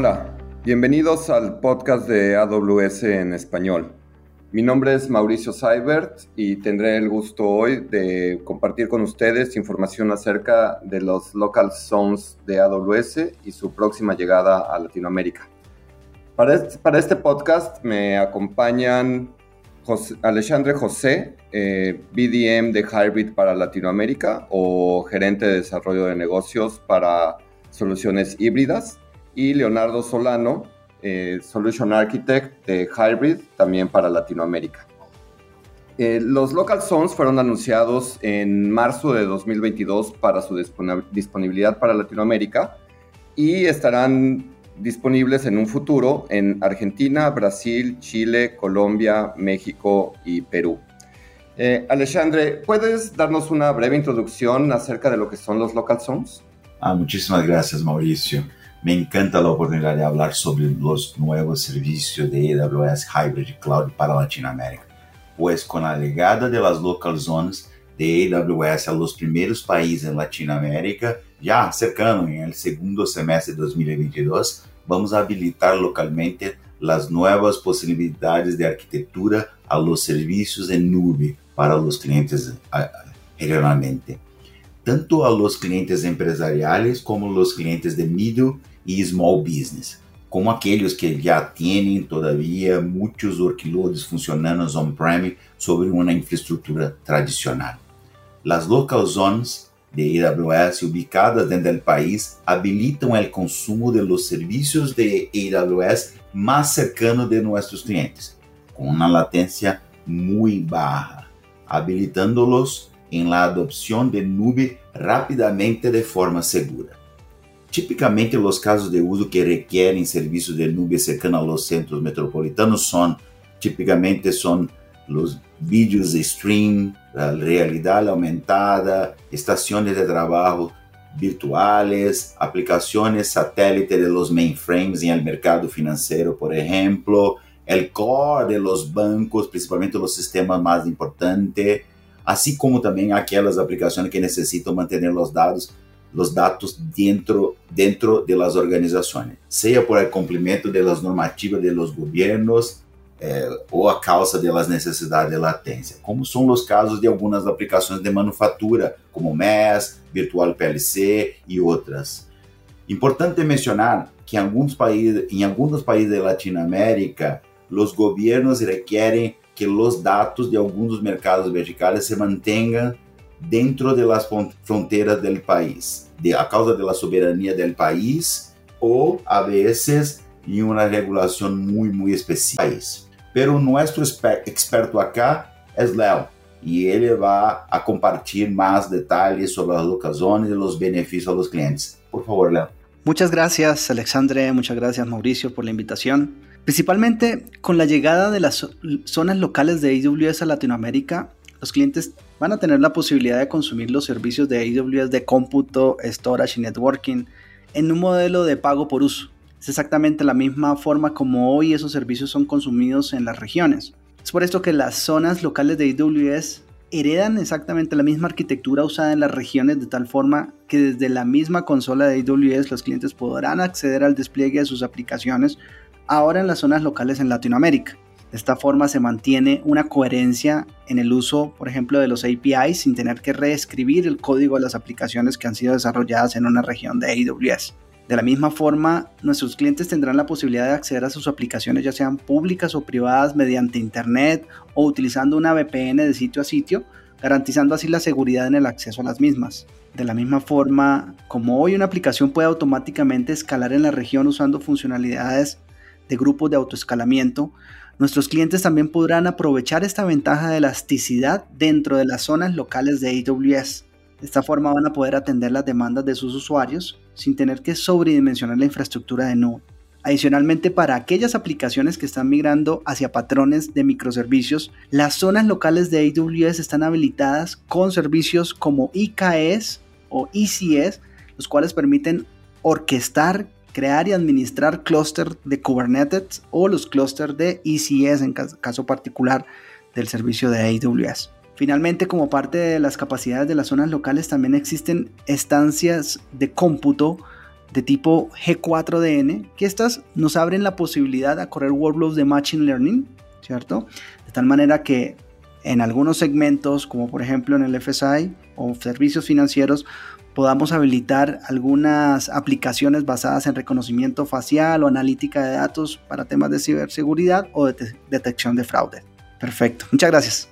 Hola, bienvenidos al podcast de AWS en español. Mi nombre es Mauricio Seibert y tendré el gusto hoy de compartir con ustedes información acerca de los local zones de AWS y su próxima llegada a Latinoamérica. Para este, podcast me acompañan Alexandre José, eh, BDM de Hybrid para Latinoamérica o gerente de desarrollo de negocios para soluciones híbridas, y Leonardo Solano, eh, Solution Architect de Hybrid, también para Latinoamérica. Eh, los Local Zones fueron anunciados en marzo de 2022 para su disponibilidad para Latinoamérica y estarán disponibles en un futuro en Argentina, Brasil, Chile, Colombia, México y Perú. Eh, Alexandre, ¿puedes darnos una breve introducción acerca de lo que son los local zones? Ah, muchísimas gracias, Mauricio. Me encanta la oportunidad de hablar sobre los nuevos servicios de AWS Hybrid Cloud para Latinoamérica, pues con la llegada de las local zones de AWS a los países en Latinoamérica, ya cercano en el segundo semestre de 2022, vamos a habilitar localmente las nuevas posibilidades de arquitectura a los servicios en nube para los clientes regionalmente tanto a los clientes empresariales como los clientes de middle y small business, como aquellos que ya tienen todavía muchos workloads funcionando on-prem sobre una infraestructura tradicional. Las local zones de AWS ubicadas dentro del país habilitan el consumo de los servicios de AWS más cercano de nuestros clientes, con una latencia muy baja, habilitándolos en la adopción de nube rápidamente de forma segura. Tipicamente, os casos de uso que requerem serviços de nube cercano a los centros metropolitanos são, tipicamente, são os vídeos de stream, realidade aumentada, estações de trabalho virtuales, aplicações satélite de los mainframes em el mercado financeiro, por exemplo, el core de los bancos, principalmente los sistemas mais importantes, assim como também aquelas aplicações que necessitam manter os dados os dados dentro dentro de las organizações, seja por el cumprimento de las normativas de los gobiernos eh, ou a causa de las necessidades de latência, como são os casos de algumas aplicações de manufatura, como MES, Virtual PLC e outras. Importante mencionar que em alguns países, em alguns países de Latinoamérica, os governos requerem que os dados de alguns dos mercados verticais se mantenham dentro de las fronteras del país, de, a causa de la soberanía del país o a veces en una regulación muy, muy específica. Pero nuestro experto acá es Leo y él va a compartir más detalles sobre las locaciones y los beneficios a los clientes. Por favor, Leo. Muchas gracias, Alexandre. Muchas gracias, Mauricio, por la invitación. Principalmente con la llegada de las zonas locales de AWS a Latinoamérica, los clientes van a tener la posibilidad de consumir los servicios de AWS de cómputo, storage y networking en un modelo de pago por uso. Es exactamente la misma forma como hoy esos servicios son consumidos en las regiones. Es por esto que las zonas locales de AWS heredan exactamente la misma arquitectura usada en las regiones de tal forma que desde la misma consola de AWS los clientes podrán acceder al despliegue de sus aplicaciones ahora en las zonas locales en Latinoamérica. De esta forma se mantiene una coherencia en el uso, por ejemplo, de los APIs sin tener que reescribir el código de las aplicaciones que han sido desarrolladas en una región de AWS. De la misma forma, nuestros clientes tendrán la posibilidad de acceder a sus aplicaciones ya sean públicas o privadas mediante Internet o utilizando una VPN de sitio a sitio, garantizando así la seguridad en el acceso a las mismas. De la misma forma, como hoy una aplicación puede automáticamente escalar en la región usando funcionalidades de grupos de autoescalamiento, Nuestros clientes también podrán aprovechar esta ventaja de elasticidad dentro de las zonas locales de AWS. De esta forma van a poder atender las demandas de sus usuarios sin tener que sobredimensionar la infraestructura de nube. Adicionalmente, para aquellas aplicaciones que están migrando hacia patrones de microservicios, las zonas locales de AWS están habilitadas con servicios como IKS o ECS, los cuales permiten orquestar crear y administrar clúster de Kubernetes o los clústeres de ECS en caso particular del servicio de AWS. Finalmente, como parte de las capacidades de las zonas locales, también existen estancias de cómputo de tipo G4DN, que estas nos abren la posibilidad a correr workflows de Machine Learning, ¿cierto? De tal manera que en algunos segmentos, como por ejemplo en el FSI o servicios financieros, podamos habilitar algunas aplicaciones basadas en reconocimiento facial o analítica de datos para temas de ciberseguridad o de detección de fraude. Perfecto, muchas gracias.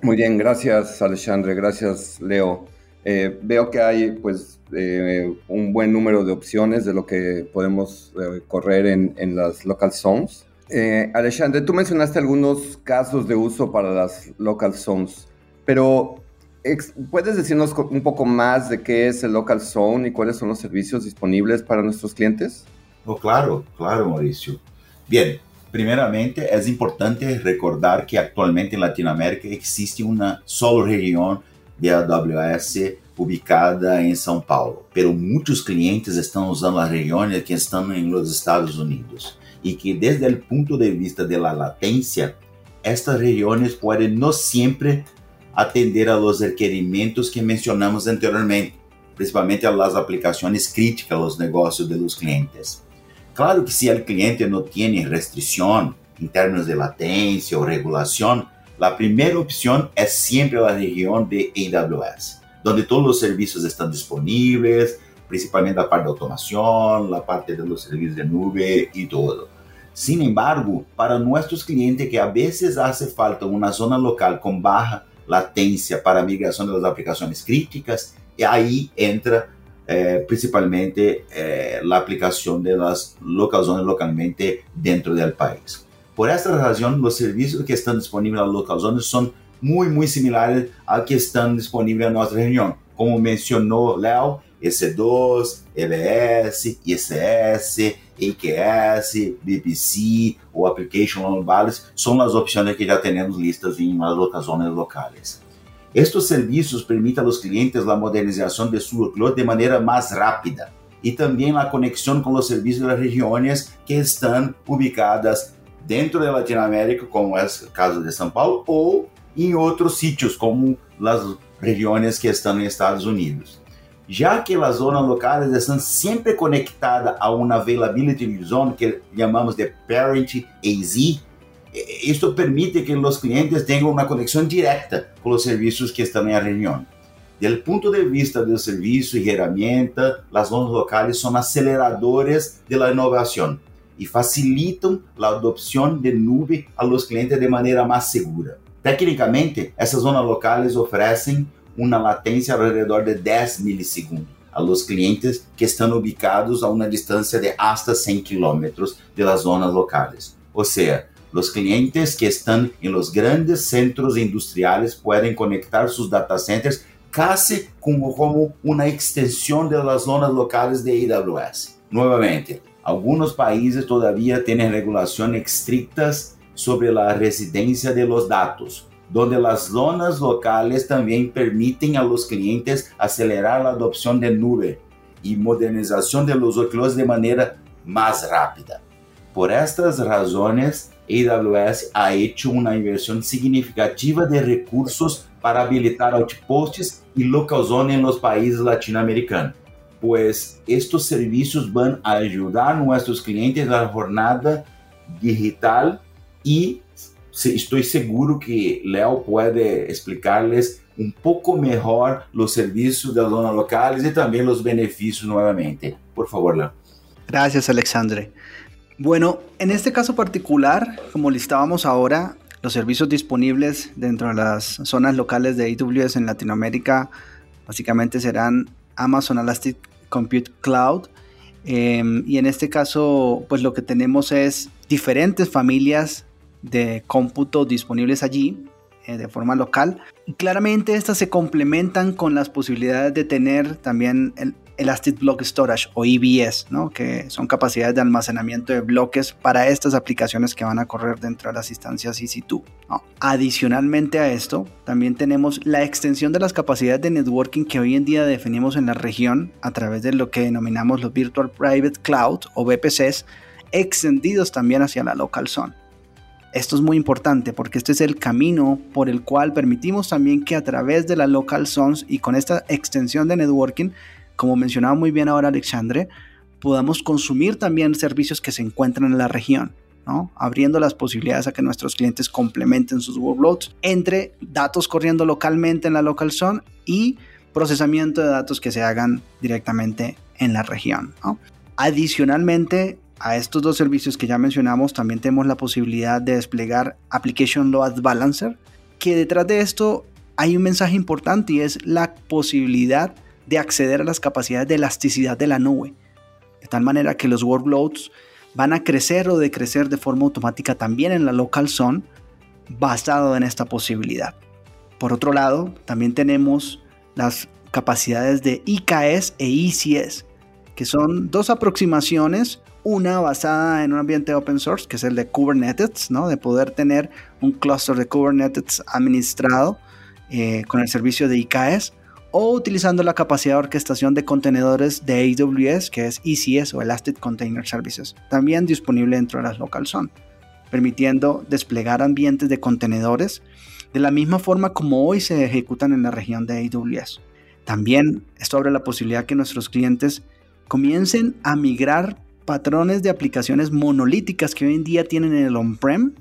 Muy bien, gracias Alexandre, gracias Leo. Eh, veo que hay pues eh, un buen número de opciones de lo que podemos eh, correr en, en, las local zones. Alexandre, tú mencionaste algunos casos de uso para las local zones, pero ¿puedes decirnos un poco más de qué es el local zone y cuáles son los servicios disponibles para nuestros clientes? Oh, claro, claro, Mauricio. Bien, primeramente es importante recordar que actualmente en Latinoamérica existe una sola región de AWS ubicada em São Paulo, pero muitos clientes estão usando as regiões que estão nos Estados Unidos e que desde o ponto de vista da latência, estas regiões podem não sempre atender a los requerimentos que mencionamos anteriormente, principalmente as aplicações críticas aos negócios de los clientes. Claro que se o cliente não tem restrição em termos de latência ou regulação, a primeira opção é sempre a região de AWS, onde todos os serviços estão disponíveis, principalmente a parte de automação, a parte de los serviços de nube e todo. Sin embargo, para nossos clientes que a vezes hace falta uma zona local com baja latência para a migração das aplicações críticas, e aí entra eh, principalmente eh, a aplicação das localizações localmente dentro do país. Por esta razão, os serviços que estão disponíveis nas localizações são muito, muito similares a que estão disponíveis na nossa região. Como mencionou Léo, EC2, EBS, ICS, AKS, BBC ou Application on Balance são as opções que já temos listas em las locações locais. Estes serviços permitem aos clientes a modernização de sua cloud de maneira mais rápida e também a conexão com os serviços das regiões que estão ubicadas dentro da Latinoamérica, como é o caso de São Paulo, ou em outros sítios, como as regiões que estão nos Estados Unidos. Já que as zonas locais estão sempre conectadas a uma availability zone que chamamos de parent AZ, isso permite que os clientes tenham uma conexão direta com os serviços que estão na região. Do ponto de vista do serviço e ferramenta, as zonas locais são aceleradores da inovação e facilitam a adopção de nuvem a los clientes de maneira mais segura. Tecnicamente, essas zonas locais oferecem uma latência ao redor de 10 milissegundos a los clientes que estão ubicados a uma distância de hasta 100 kilómetros de las zonas locais. Ou seja, os clientes que estão em los grandes centros industriais podem conectar seus data centers casi como, como uma extensão das zonas locais de AWS. Novamente, alguns países todavía têm regulações estrictas sobre a residência de los dados, donde las zonas locales también permiten a los clientes acelerar la adopción de nube y modernización de los workloads de manera más rápida. Por estas razones, AWS ha hecho una inversión significativa de recursos para habilitar outposts y local zone en los países latinoamericanos, pues estos servicios van a ayudar a nuestros clientes en la jornada digital y estou seguro que Léo pode explicar-lhes um pouco melhor os serviços das zonas locais e também os benefícios novamente. Por favor, Léo. Gracias, Alexandre. Bueno, en este caso particular, como listábamos ahora, los servicios disponibles dentro de las zonas locales de AWS en Latinoamérica básicamente serán Amazon Elastic Compute Cloud. Eh, y en este caso, pues lo que tenemos es diferentes familias de cómputo disponibles allí eh, de forma local. Y claramente estas se complementan con las posibilidades de tener también el Elastic Block Storage o EBS, ¿no? que son capacidades de almacenamiento de bloques para estas aplicaciones que van a correr dentro de las instancias EC2. ¿no? Adicionalmente a esto, también tenemos la extensión de las capacidades de networking que hoy en día definimos en la región a través de lo que denominamos los Virtual Private Cloud o VPCs, extendidos también hacia la local zone. Esto es muy importante porque este es el camino por el cual permitimos también que a través de la local zones y con esta extensión de networking, como mencionaba muy bien ahora Alexandre, podamos consumir también servicios que se encuentran en la región. ¿no? abriendo las posibilidades a que nuestros clientes complementen sus workloads entre datos corriendo localmente en la local zone y procesamiento de datos que se hagan directamente en la región. Adicionalmente, a estos dos servicios que ya mencionamos, también tenemos la posibilidad de desplegar Application Load Balancer, que detrás de esto hay un mensaje importante y es la posibilidad de acceder a las capacidades de elasticidad de la nube, de tal manera que los workloads van a crecer o decrecer de forma automática también en la local zone basado en esta posibilidad. Por otro lado, también tenemos las capacidades de IKS e ICS, que son dos aproximaciones, una basada en un ambiente open source, que es el de Kubernetes, ¿no? de poder tener un cluster de Kubernetes administrado eh, con el servicio de IKS, o utilizando la capacidad de orquestación de contenedores de AWS, que es ECS o Elastic Container Services, también disponible dentro de las local zone, permitiendo desplegar ambientes de contenedores de la misma forma como hoy se ejecutan en la región de AWS. También esto abre la posibilidad que nuestros clientes comiencen a migrar patrones de aplicaciones monolíticas que hoy en día tienen en el on-prem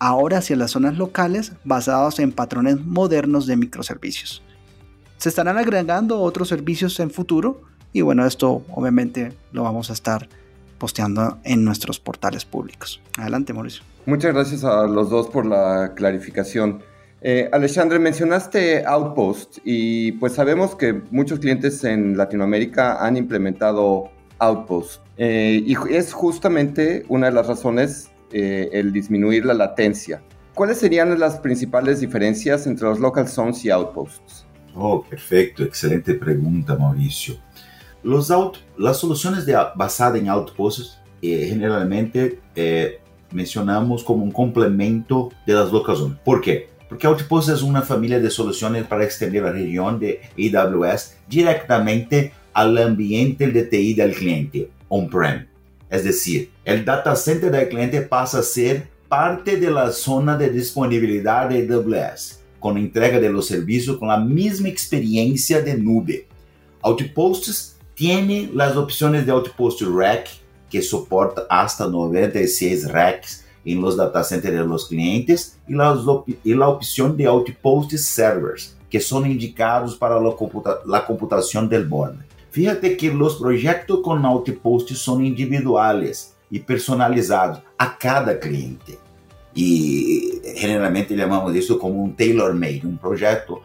ahora hacia las zonas locales basados en patrones modernos de microservicios. Se estarán agregando otros servicios en futuro y bueno, esto obviamente lo vamos a estar posteando en nuestros portales públicos. Adelante, Mauricio. Muchas gracias a los dos por la clarificación. Eh, Alexandre, mencionaste Outpost y pues sabemos que muchos clientes en Latinoamérica han implementado Outpost eh, y es justamente una de las razones eh, el disminuir la latencia. ¿Cuáles serían las principales diferencias entre los local zones y outposts? Oh, perfecto, excelente pregunta, Mauricio. Los out, las soluciones basadas en outposts generalmente mencionamos como un complemento de las local zones. ¿Por qué? Porque Outpost es una familia de soluciones para extender la región de AWS directamente al ambiente de TI del cliente, on-prem. Es decir, el data center del cliente pasa a ser parte de la zona de disponibilidad de AWS, con entrega de los servicios con la misma experiencia de nube. Outposts tiene las opciones de Outpost Rack, que soporta hasta 96 racks en los data centers de los clientes y, las y la opción de Outpost Servers, que son indicados para la, computa la computación del borde. Fíjate que los proyectos con Outpost son individuales y personalizados a cada cliente. Y generalmente llamamos isso como um tailor-made, um projeto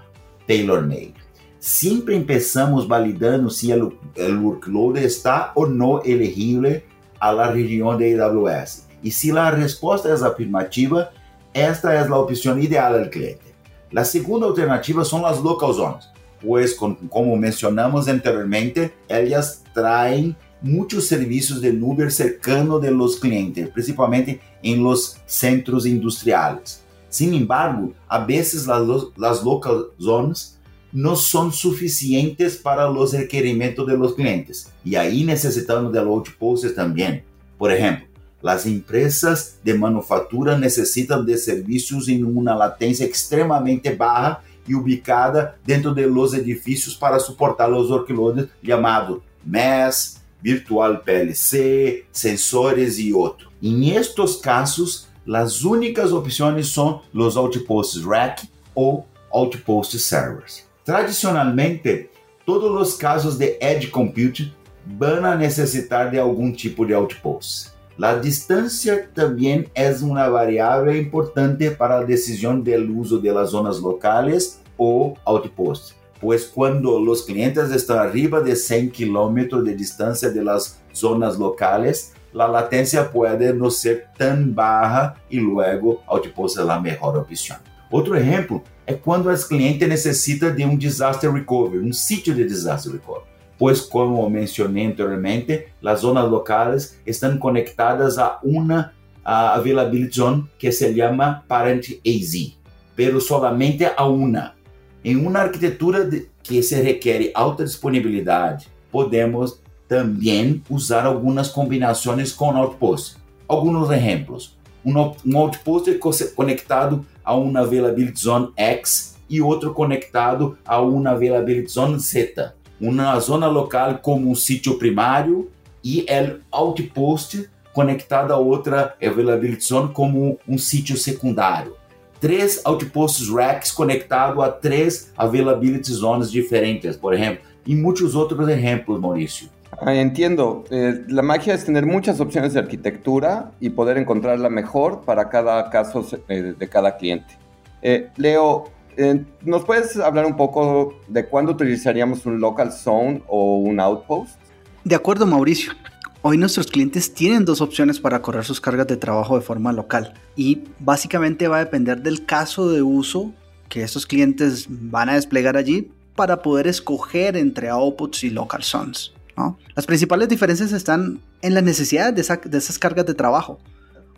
tailor-made. Sempre empezamos validando se o workload está ou não elegível a região de AWS. Y si la respuesta es afirmativa, esta es la opción ideal del cliente. La segunda alternativa son las local zones, pues como mencionamos anteriormente, ellas traen muchos servicios de nube cercano de los clientes, principalmente en los centros industriales. Sin embargo, a veces las, las local zones no son suficientes para los requerimientos de los clientes y ahí necesitamos de los outposts también. Por ejemplo, As empresas de manufatura necessitam de serviços em uma latência extremamente baixa e ubicada dentro de los edifícios para suportar os workloads chamado MES, Virtual PLC, sensores e outros. Em estes casos, as únicas opções são os outposts rack ou outpost servers. Tradicionalmente, todos os casos de edge computing vão necessitar de algum tipo de outpost. La distancia también es una variable importante para la decisión del uso de zonas locales o outposts, pues cuando los clientes están arriba de 100 kilómetros de distancia de las zonas locales, la latencia puede no ser tan baja y luego outpost es la mejor opción. Otro ejemplo es cuando el cliente necesita de un disaster recovery, un sitio de disaster recovery pues como mencioné anteriormente, las zonas locales están conectadas a una a availability zone que se llama Parent AZ, pero solamente a una. Em uma arquitetura que se requer alta disponibilidade, podemos também usar algumas combinações com outpost. Alguns exemplos. Um outpost conectado a uma availability zone X e outro conectado a uma availability zone Z uma zona local como um sítio primário e o Outpost conectado a outra Availability Zone como um sítio secundário. Três outposts racks conectados a três Availability Zones diferentes, por exemplo, e muitos outros exemplos, Maurício. Ah, entiendo. Eh, la magia es tener muchas opciones de arquitectura y poder encontrar la mejor para cada caso eh, de cada cliente. Eh, Leo, eh, ¿nos puedes hablar un poco de cuándo utilizaríamos un local zone o un outpost? De acuerdo, Mauricio. Hoy nuestros clientes tienen dos opciones para correr sus cargas de trabajo de forma local y básicamente va a depender del caso de uso que estos clientes van a desplegar allí para poder escoger entre outputs y local zones. Las principales diferencias están en las necesidades de, de esas cargas de trabajo.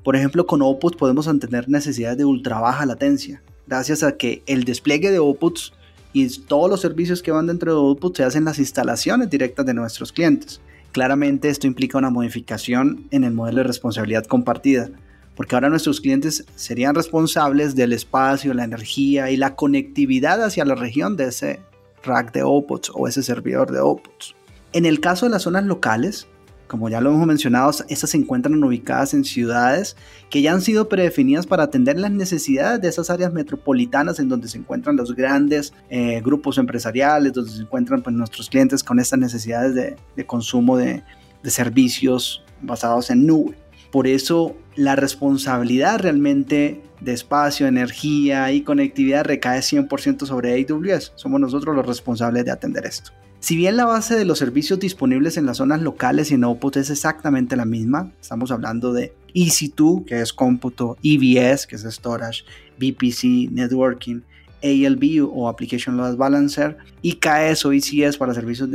Por ejemplo, con outputs podemos tener necesidades de ultra baja latencia, gracias a que el despliegue de outputs y todos los servicios que van dentro de outputs se hacen en las instalaciones directas de nuestros clientes. Claramente esto implica una modificación en el modelo de responsabilidad compartida, porque ahora nuestros clientes serían responsables del espacio, la energía y la conectividad hacia la región de ese rack de outputs o ese servidor de outputs. En el caso de las zonas locales, como ya lo hemos mencionado, estas se encuentran ubicadas en ciudades que ya han sido predefinidas para atender las necesidades de esas áreas metropolitanas en donde se encuentran los grandes eh, grupos empresariales, donde se encuentran pues, nuestros clientes con estas necesidades de, consumo de, de servicios basados en nube. Por eso la responsabilidad realmente de espacio, energía y conectividad recae 100% sobre AWS. Somos nosotros los responsables de atender esto. Si bien la base de los servicios disponibles en las zonas locales y en Output es exactamente la misma, estamos hablando de EC2, que es cómputo, EBS, que es storage, VPC, networking, ALB o Application Load Balancer, IKS o ECS para servicios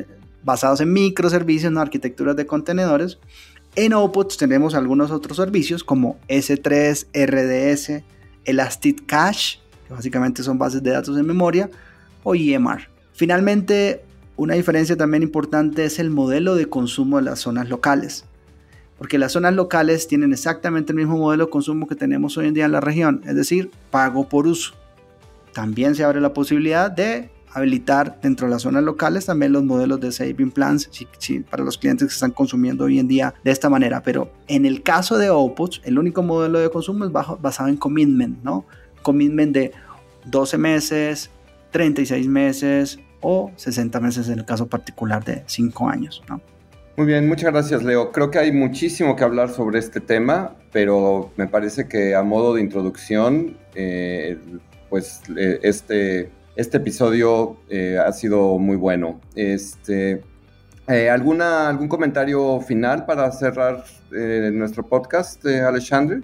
basados en microservicios, no arquitecturas de contenedores. En Output tenemos algunos otros servicios como S3, RDS, Elastic Cache, que básicamente son bases de datos en memoria, o EMR. Finalmente, una diferencia también importante es el modelo de consumo de las zonas locales, porque las zonas locales tienen exactamente el mismo modelo de consumo que tenemos hoy en día en la región, es decir, pago por uso. También se abre la posibilidad de habilitar dentro de las zonas locales también los modelos de saving plans para los clientes que están consumiendo hoy en día de esta manera. Pero en el caso de Outputs, el único modelo de consumo es basado en commitment, ¿no? Commitment de 12 meses, 36 meses, o 60 meses en el caso particular de 5 años. ¿no? Muy bien, muchas gracias Leo. Creo que hay muchísimo que hablar sobre este tema, pero me parece que a modo de introducción, eh, pues eh, este, este episodio eh, ha sido muy bueno. Este, ¿alguna, ¿Algún comentario final para cerrar nuestro podcast, Alexandre?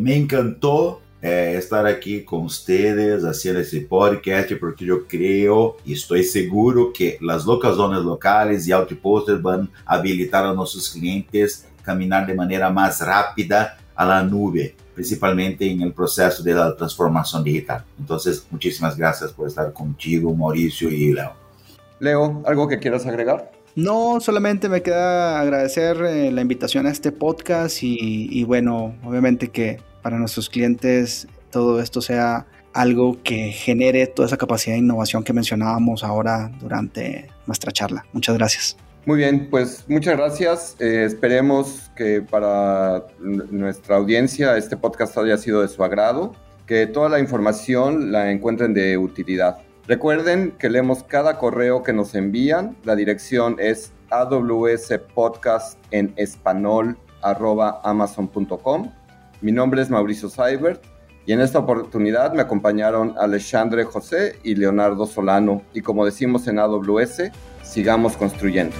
me encantó é, estar aqui com vocês, fazendo esse podcast, porque eu creio e estou seguro que as locações locais e outposts vão habilitar a nossos clientes caminhar de maneira mais rápida a la nube, principalmente no processo da transformação digital. Então, muitíssimas graças por estar contigo, Maurício e Leo. Leo, ¿algo que quieras agregar? No, solamente me queda agradecer eh, la invitación a este podcast y, y bueno, obviamente que para nuestros clientes todo esto sea algo que genere toda esa capacidad de innovación que mencionábamos ahora durante nuestra charla. Muchas gracias. Muy bien, pues muchas gracias. Eh, esperemos que para nuestra audiencia este podcast haya sido de su agrado, que toda la información la encuentren de utilidad. Recuerden que leemos cada correo que nos envían. La dirección es awspodcast en español amazon.com mi nombre es Mauricio Seibert y en esta oportunidad me acompañaron Alexandre José y Leonardo Solano y como decimos en AWS, sigamos construyendo.